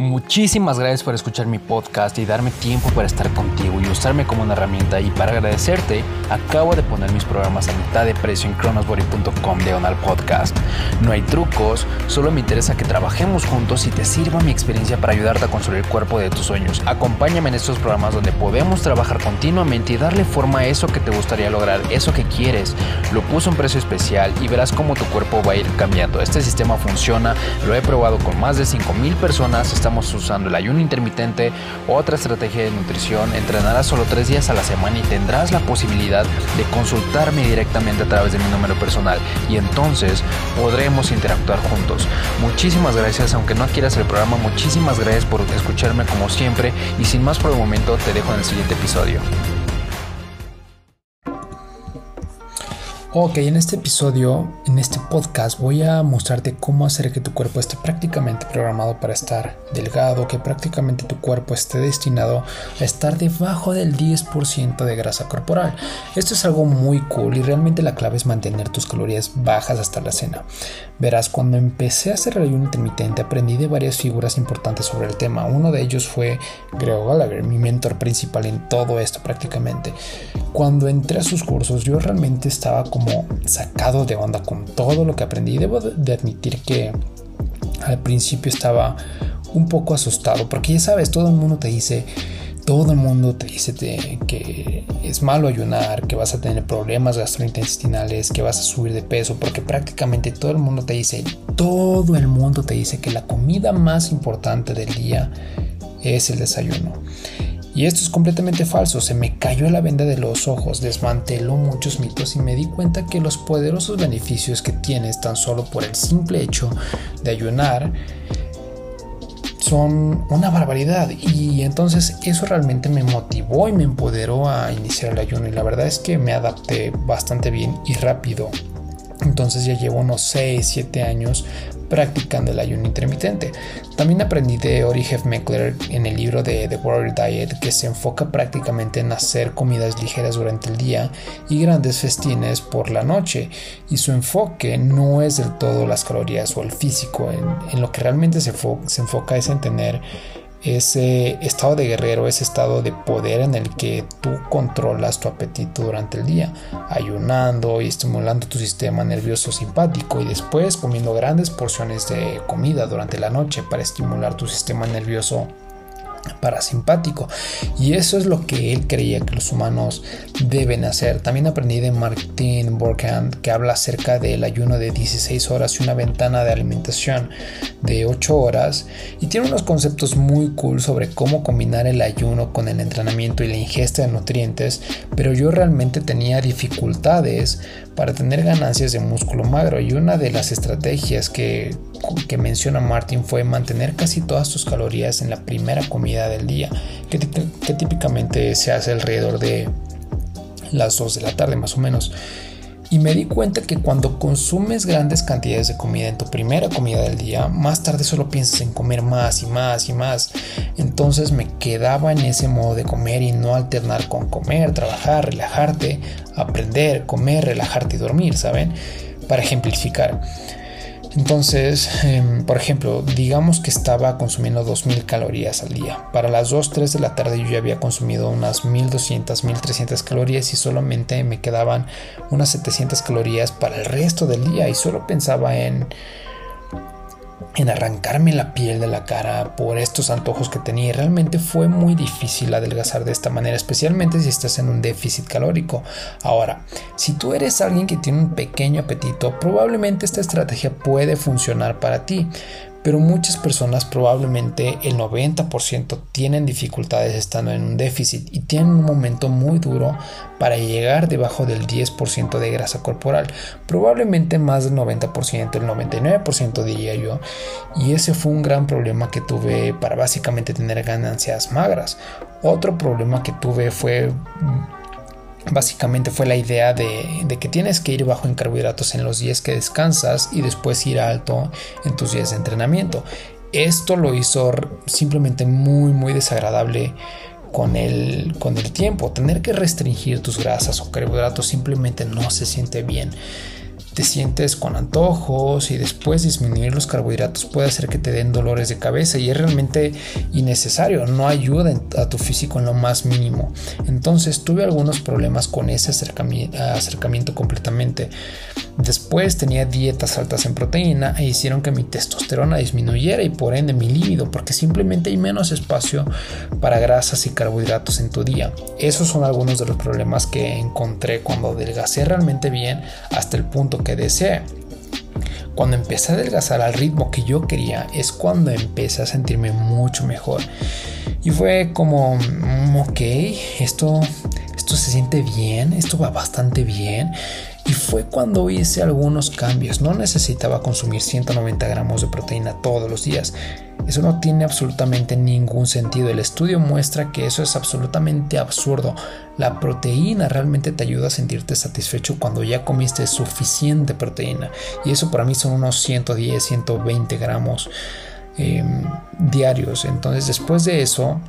Muchísimas gracias por escuchar mi podcast y darme tiempo para estar contigo y usarme como una herramienta. Y para agradecerte, acabo de poner mis programas a mitad de precio en chronosbody.com diagonal podcast. No hay trucos, solo me interesa que trabajemos juntos y te sirva mi experiencia para ayudarte a construir el cuerpo de tus sueños. Acompáñame en estos programas donde podemos trabajar continuamente y darle forma a eso que te gustaría lograr, eso que quieres. Lo puse a un precio especial y verás cómo tu cuerpo va a ir cambiando. Este sistema funciona, lo he probado con más de 5000 personas estamos usando el ayuno intermitente, otra estrategia de nutrición, entrenarás solo tres días a la semana y tendrás la posibilidad de consultarme directamente a través de mi número personal y entonces podremos interactuar juntos. Muchísimas gracias, aunque no quieras el programa, muchísimas gracias por escucharme como siempre y sin más por el momento te dejo en el siguiente episodio. Ok, en este episodio, en este podcast, voy a mostrarte cómo hacer que tu cuerpo esté prácticamente programado para estar delgado, que prácticamente tu cuerpo esté destinado a estar debajo del 10% de grasa corporal. Esto es algo muy cool y realmente la clave es mantener tus calorías bajas hasta la cena. Verás, cuando empecé a hacer el ayuno intermitente aprendí de varias figuras importantes sobre el tema. Uno de ellos fue Greg Gallagher, mi mentor principal en todo esto prácticamente. Cuando entré a sus cursos yo realmente estaba como como sacado de onda con todo lo que aprendí. Debo de admitir que al principio estaba un poco asustado porque ya sabes, todo el mundo te dice, todo el mundo te dice que es malo ayunar, que vas a tener problemas gastrointestinales, que vas a subir de peso, porque prácticamente todo el mundo te dice, todo el mundo te dice que la comida más importante del día es el desayuno. Y esto es completamente falso, se me cayó la venda de los ojos, desmanteló muchos mitos y me di cuenta que los poderosos beneficios que tienes tan solo por el simple hecho de ayunar son una barbaridad. Y entonces eso realmente me motivó y me empoderó a iniciar el ayuno. Y la verdad es que me adapté bastante bien y rápido. Entonces ya llevo unos 6, 7 años practicando el ayuno intermitente. También aprendí de Ori Meckler en el libro de The Warrior Diet que se enfoca prácticamente en hacer comidas ligeras durante el día y grandes festines por la noche. Y su enfoque no es del todo las calorías o el físico, en, lo que realmente se, se enfoca es en tener ese estado de guerrero, ese estado de poder en el que tú controlas tu apetito durante el día, ayunando y estimulando tu sistema nervioso simpático y después comiendo grandes porciones de comida durante la noche para estimular tu sistema nervioso parasimpático y eso es lo que él creía que los humanos deben hacer. También aprendí de Martin Borkhand que habla acerca del ayuno de 16 horas y una ventana de alimentación de 8 horas y tiene unos conceptos muy cool sobre cómo combinar el ayuno con el entrenamiento y la ingesta de nutrientes, pero yo realmente tenía dificultades para tener ganancias de músculo magro y una de las estrategias que, que menciona Martin fue mantener casi todas tus calorías en la primera comida del día, que, que típicamente se hace alrededor de las 2 de la tarde más o menos. Y me di cuenta que cuando consumes grandes cantidades de comida en tu primera comida del día, más tarde solo piensas en comer más y más y más. Entonces me quedaba en ese modo de comer y no alternar con comer, trabajar, relajarte, aprender, comer, relajarte y dormir, ¿saben? Para ejemplificar. Entonces, em, por ejemplo, digamos que estaba consumiendo 2000 calorías al día. Para las 2, 3 de la tarde yo ya había consumido unas 1200, 1300 calorías y solamente me quedaban unas 700 calorías para el resto del día y solo pensaba en en arrancarme la piel de la cara por estos antojos que tenía y realmente fue muy difícil adelgazar de esta manera, especialmente si estás en un déficit calórico. Ahora, si tú eres alguien que tiene un pequeño apetito, probablemente esta estrategia puede funcionar para ti, pero muchas personas, probablemente el 90%, tienen dificultades estando en un déficit y tienen un momento muy duro para llegar debajo del 10% de grasa corporal, probablemente más del 90%, el 99% diría yo, y ese fue un gran problema que tuve para básicamente tener ganancias magras. Otro problema que tuve fue Básicamente fue la idea de, que tienes que ir bajo en carbohidratos en los días que descansas y después ir alto en tus días de entrenamiento. Esto lo hizo simplemente muy muy desagradable con el, con el tiempo. Tener que restringir tus grasas o carbohidratos simplemente no se siente bien. Te sientes con antojos y después disminuir los carbohidratos puede hacer que te den dolores de cabeza y es realmente innecesario, no ayuda a tu físico en lo más mínimo. Entonces tuve algunos problemas con ese acercamiento, completamente. Después tenía dietas altas en proteína e hicieron que mi testosterona disminuyera y por ende mi líbido porque simplemente hay menos espacio para grasas y carbohidratos en tu día. Esos son algunos de los problemas que encontré cuando adelgacé realmente bien hasta el punto que deseé. Cuando empecé a adelgazar al ritmo que yo quería es cuando empecé a sentirme mucho mejor. Y fue como, mm, ok, esto, esto se siente bien, esto va bastante bien. Fue cuando hice algunos cambios. No necesitaba consumir 190 gramos de proteína todos los días. Eso no tiene absolutamente ningún sentido. El estudio muestra que eso es absolutamente absurdo. La proteína realmente te ayuda a sentirte satisfecho cuando ya comiste suficiente proteína. Y eso para mí son unos 110, 120 gramos em, diarios. Entonces después de eso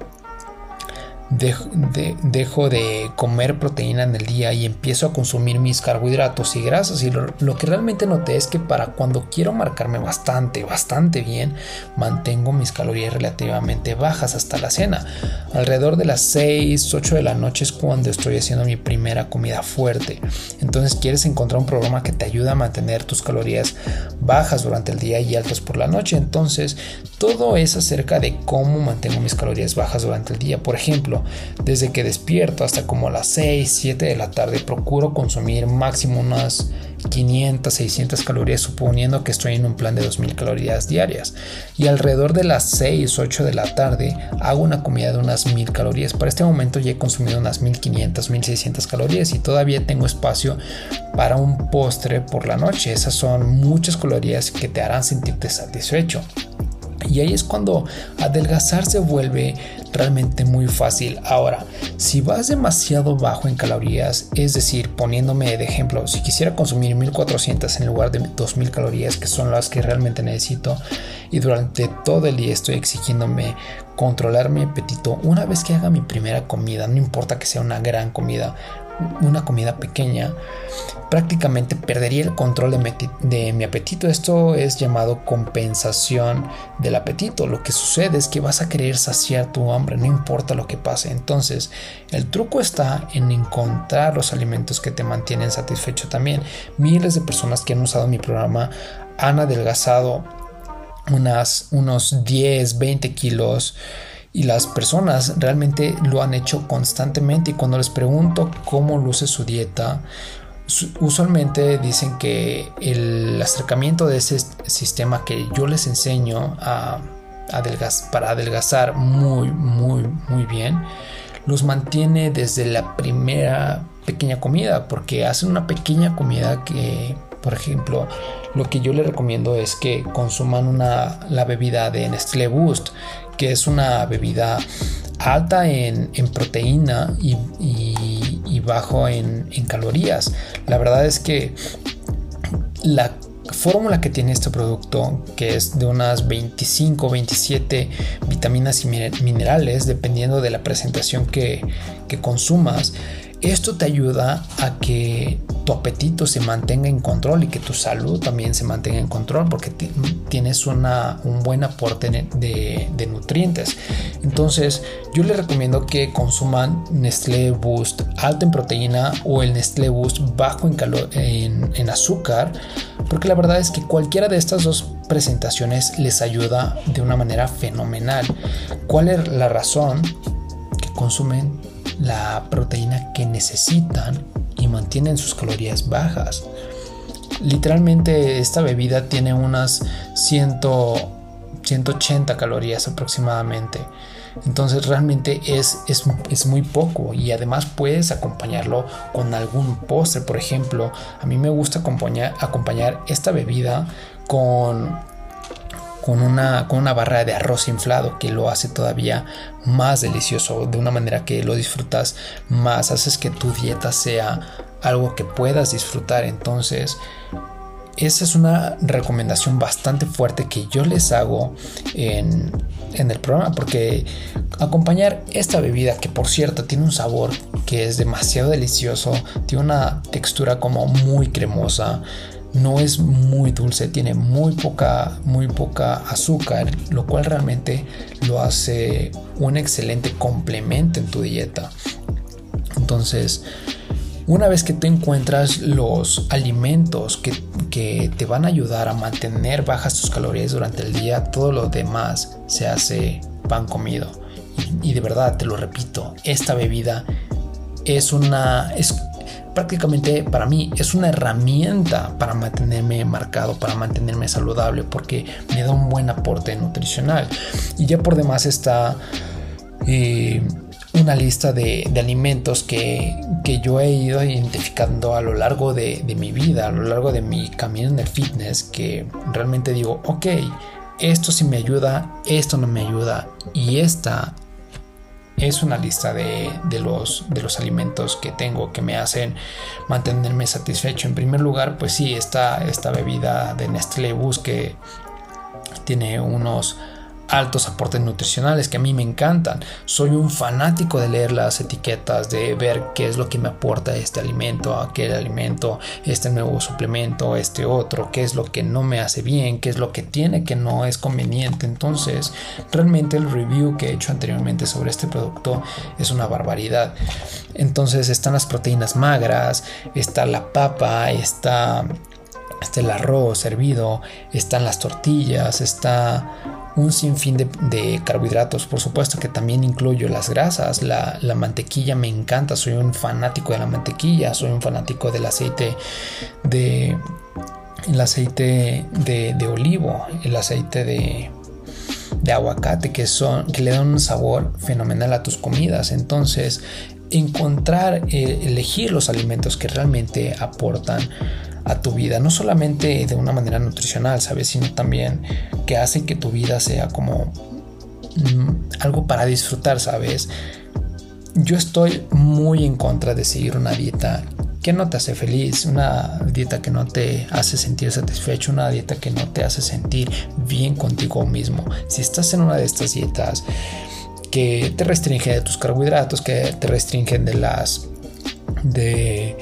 dejo, de, comer proteína en el día y empiezo a consumir mis carbohidratos y grasas. Y lo, que realmente noté es que para cuando quiero marcarme bastante, bastante bien, mantengo mis calorías relativamente bajas hasta la cena. Alrededor de las 6, 8 de la noche es cuando estoy haciendo mi primera comida fuerte. Entonces quieres encontrar un programa que te ayude a mantener tus calorías bajas durante el día y altas por la noche. Entonces todo es acerca de cómo mantengo mis calorías bajas durante el día. Por ejemplo, desde que despierto hasta como las 6, 7 de la tarde procuro consumir máximo unas 500, 600 calorías suponiendo que estoy en un plan de 2000 calorías diarias. Y alrededor de las 6, 8 de la tarde hago una comida de unas 1000 calorías. Para este momento ya he consumido unas 1500, 1600 calorías y todavía tengo espacio para un postre por la noche. Esas son muchas calorías que te harán sentirte satisfecho. Y ahí es cuando adelgazar se vuelve realmente muy fácil. Ahora, si vas demasiado bajo en calorías, es decir, poniéndome de ejemplo, si quisiera consumir 1400 en lugar de 2000 calorías, que son las que realmente necesito, y durante todo el día estoy exigiéndome controlar mi apetito, una vez que haga mi primera comida, no importa que sea una gran comida, una comida pequeña, prácticamente perdería el control de mi, apetito. Esto es llamado compensación del apetito. Lo que sucede es que vas a querer saciar tu hambre, no importa lo que pase. Entonces, el truco está en encontrar los alimentos que te mantienen satisfecho también. Miles de personas que han usado mi programa han adelgazado unas, unos 10, 20 kilos y las personas realmente lo han hecho constantemente. Y cuando les pregunto cómo luce su dieta, usualmente dicen que el acercamiento de ese sistema que yo les enseño a, para adelgazar muy, muy, muy bien, los mantiene desde la primera pequeña comida, porque hacen una pequeña comida que, por ejemplo, lo que yo les recomiendo es que consuman una, la bebida de Nestlé Boost, que es una bebida alta en, proteína y, bajo en, calorías. La verdad es que la fórmula que tiene este producto, que es de unas 25, 27 vitaminas y minerales, dependiendo de la presentación que, que consumas, esto te ayuda a que tu apetito se mantenga en control y que tu salud también se mantenga en control porque tienes una, un buen aporte de, nutrientes. Entonces yo les recomiendo que consuman Nestlé Boost alto en proteína o el Nestlé Boost bajo en, en, en azúcar porque la verdad es que cualquiera de estas dos presentaciones les ayuda de una manera fenomenal. ¿Cuál es la razón que consumen la proteína que necesitan mantienen sus calorías bajas. Literalmente esta bebida tiene unas 100, 180 calorías aproximadamente. Entonces realmente es, es, es, muy poco y además puedes acompañarlo con algún postre. Por ejemplo, a mí me gusta acompañar, acompañar esta bebida con con una, con una barra de arroz inflado que lo hace todavía más delicioso, de una manera que lo disfrutas más, haces que tu dieta sea algo que puedas disfrutar. Entonces, esa es una recomendación bastante fuerte que yo les hago en, en, el programa porque acompañar esta bebida que por cierto tiene un sabor que es demasiado delicioso, tiene una textura como muy cremosa, no es muy dulce, tiene muy poca, muy poca azúcar, lo cual realmente lo hace un excelente complemento en tu dieta. Entonces, una vez que tú encuentras los alimentos que, que, te van a ayudar a mantener bajas tus calorías durante el día, todo lo demás se hace pan comido. Y, de verdad, te lo repito, esta bebida es una... prácticamente para mí es una herramienta para mantenerme marcado, para mantenerme saludable, porque me da un buen aporte nutricional. Y ya por demás está eh, una lista de, alimentos que, yo he ido identificando a lo largo de, de mi vida, a lo largo de mi camino en el fitness, que realmente digo, ok, esto sí me ayuda, esto no me ayuda y esta es una lista de, los, de los alimentos que tengo que me hacen mantenerme satisfecho. En primer lugar, pues sí, está esta bebida de Nestlé Bus que tiene unos altos aportes nutricionales que a mí me encantan. Soy un fanático de leer las etiquetas, de ver qué es lo que me aporta este alimento, aquel alimento, este nuevo suplemento, este otro, qué es lo que no me hace bien, qué es lo que tiene que no es conveniente. Entonces, realmente el review que he hecho anteriormente sobre este producto es una barbaridad. Entonces están las proteínas magras, está la papa, está está el arroz hervido, están las tortillas, está un sinfín de, carbohidratos, por supuesto que también incluyo las grasas, la, mantequilla me encanta, soy un fanático de la mantequilla, soy un fanático del aceite de el aceite de, olivo, el aceite de, de aguacate que son que le dan un sabor fenomenal a tus comidas. Entonces, encontrar, eh, elegir los alimentos que realmente aportan a tu vida, no solamente de una manera nutricional, ¿sabes? Sino también que hace que tu vida sea como mm, algo para disfrutar, ¿sabes? Yo estoy muy en contra de seguir una dieta que no te hace feliz, una dieta que no te hace sentir satisfecho, una dieta que no te hace sentir bien contigo mismo. Si estás en una de estas dietas que te restringen de tus carbohidratos, que te restringen de las de,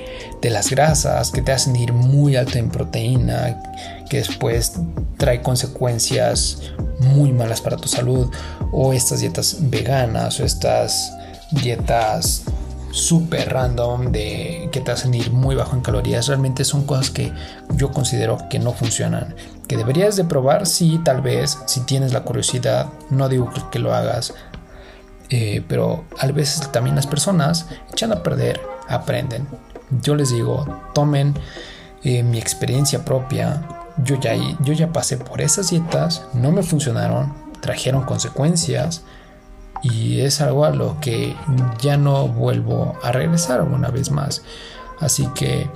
las grasas, que te hacen ir muy alto en proteína, que después trae consecuencias muy malas para tu salud, o estas dietas veganas, o estas dietas super random de que te hacen ir muy bajo en calorías realmente son cosas que yo considero que no funcionan que deberías de probar sí tal vez si tienes la curiosidad no digo que lo hagas eh, pero a veces también las personas echan a perder aprenden. Yo les digo, tomen eh, mi experiencia propia. Yo ya, yo ya pasé por esas dietas, no me funcionaron, trajeron consecuencias y es algo a lo que ya no vuelvo a regresar una vez más. Así que,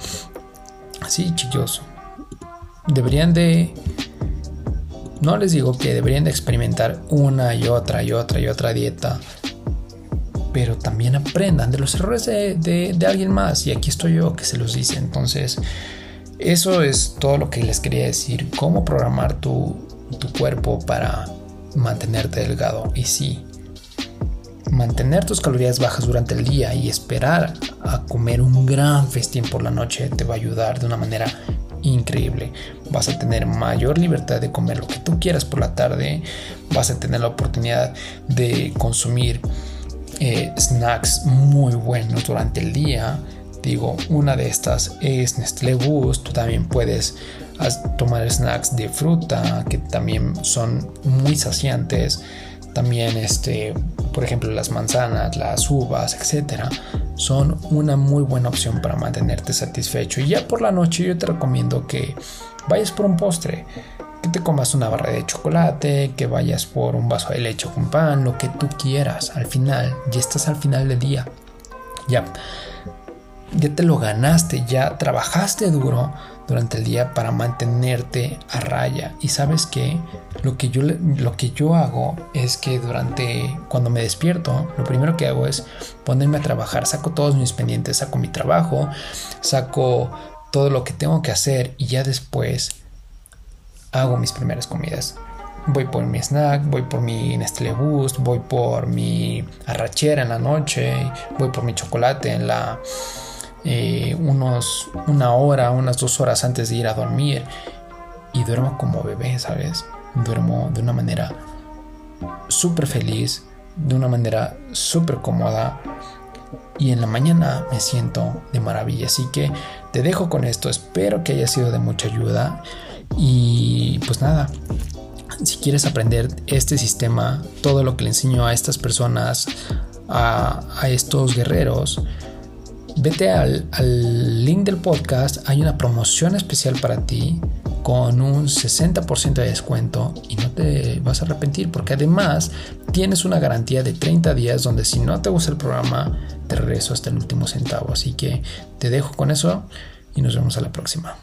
sí, chicos, deberían de... No les digo que deberían de experimentar una y otra y otra y otra dieta pero también aprendan de los errores de, alguien más. Y aquí estoy yo que se los dice. Entonces, eso es todo lo que les quería decir. Cómo programar tu, tu cuerpo para mantenerte delgado. Y sí, mantener tus calorías bajas durante el día y esperar a comer un gran festín por la noche te va a ayudar de una manera increíble. Vas a tener mayor libertad de comer lo que tú quieras por la tarde. Vas a tener la oportunidad de consumir eh, snacks muy buenos durante el día. Digo, una de estas es Nestlé Boost. Tú también puedes tomar snacks de fruta que también son muy saciantes. También, este, por ejemplo, las manzanas, las uvas, etcétera, son una muy buena opción para mantenerte satisfecho. Y ya por la noche, yo te recomiendo que vayas por un postre que te comas una barra de chocolate, que vayas por un vaso de leche con pan, lo que tú quieras. Al final, ya estás al final del día. Ya, ya te lo ganaste, ya trabajaste duro durante el día para mantenerte a raya. Y sabes que lo que yo, lo que yo hago es que durante, cuando me despierto, lo primero que hago es ponerme a trabajar. Saco todos mis pendientes, saco mi trabajo, saco todo lo que tengo que hacer y ya después hago mis primeras comidas. Voy por mi snack, voy por mi Nestlé Boost, voy por mi arrachera en la noche, voy por mi chocolate en la, eh, unos, una hora, unas dos horas antes de ir a dormir y duermo como bebé, ¿sabes? Duermo de una manera súper feliz, de una manera súper cómoda y en la mañana me siento de maravilla. Así que te dejo con esto, espero que haya sido de mucha ayuda y pues nada. Si quieres aprender este sistema, todo lo que le enseño a estas personas, a, estos guerreros, vete al, al link del podcast. Hay una promoción especial para ti con un 60% de descuento y no te vas a arrepentir porque además tienes una garantía de 30 días donde si no te gusta el programa te regreso hasta el último centavo. Así que te dejo con eso y nos vemos a la próxima.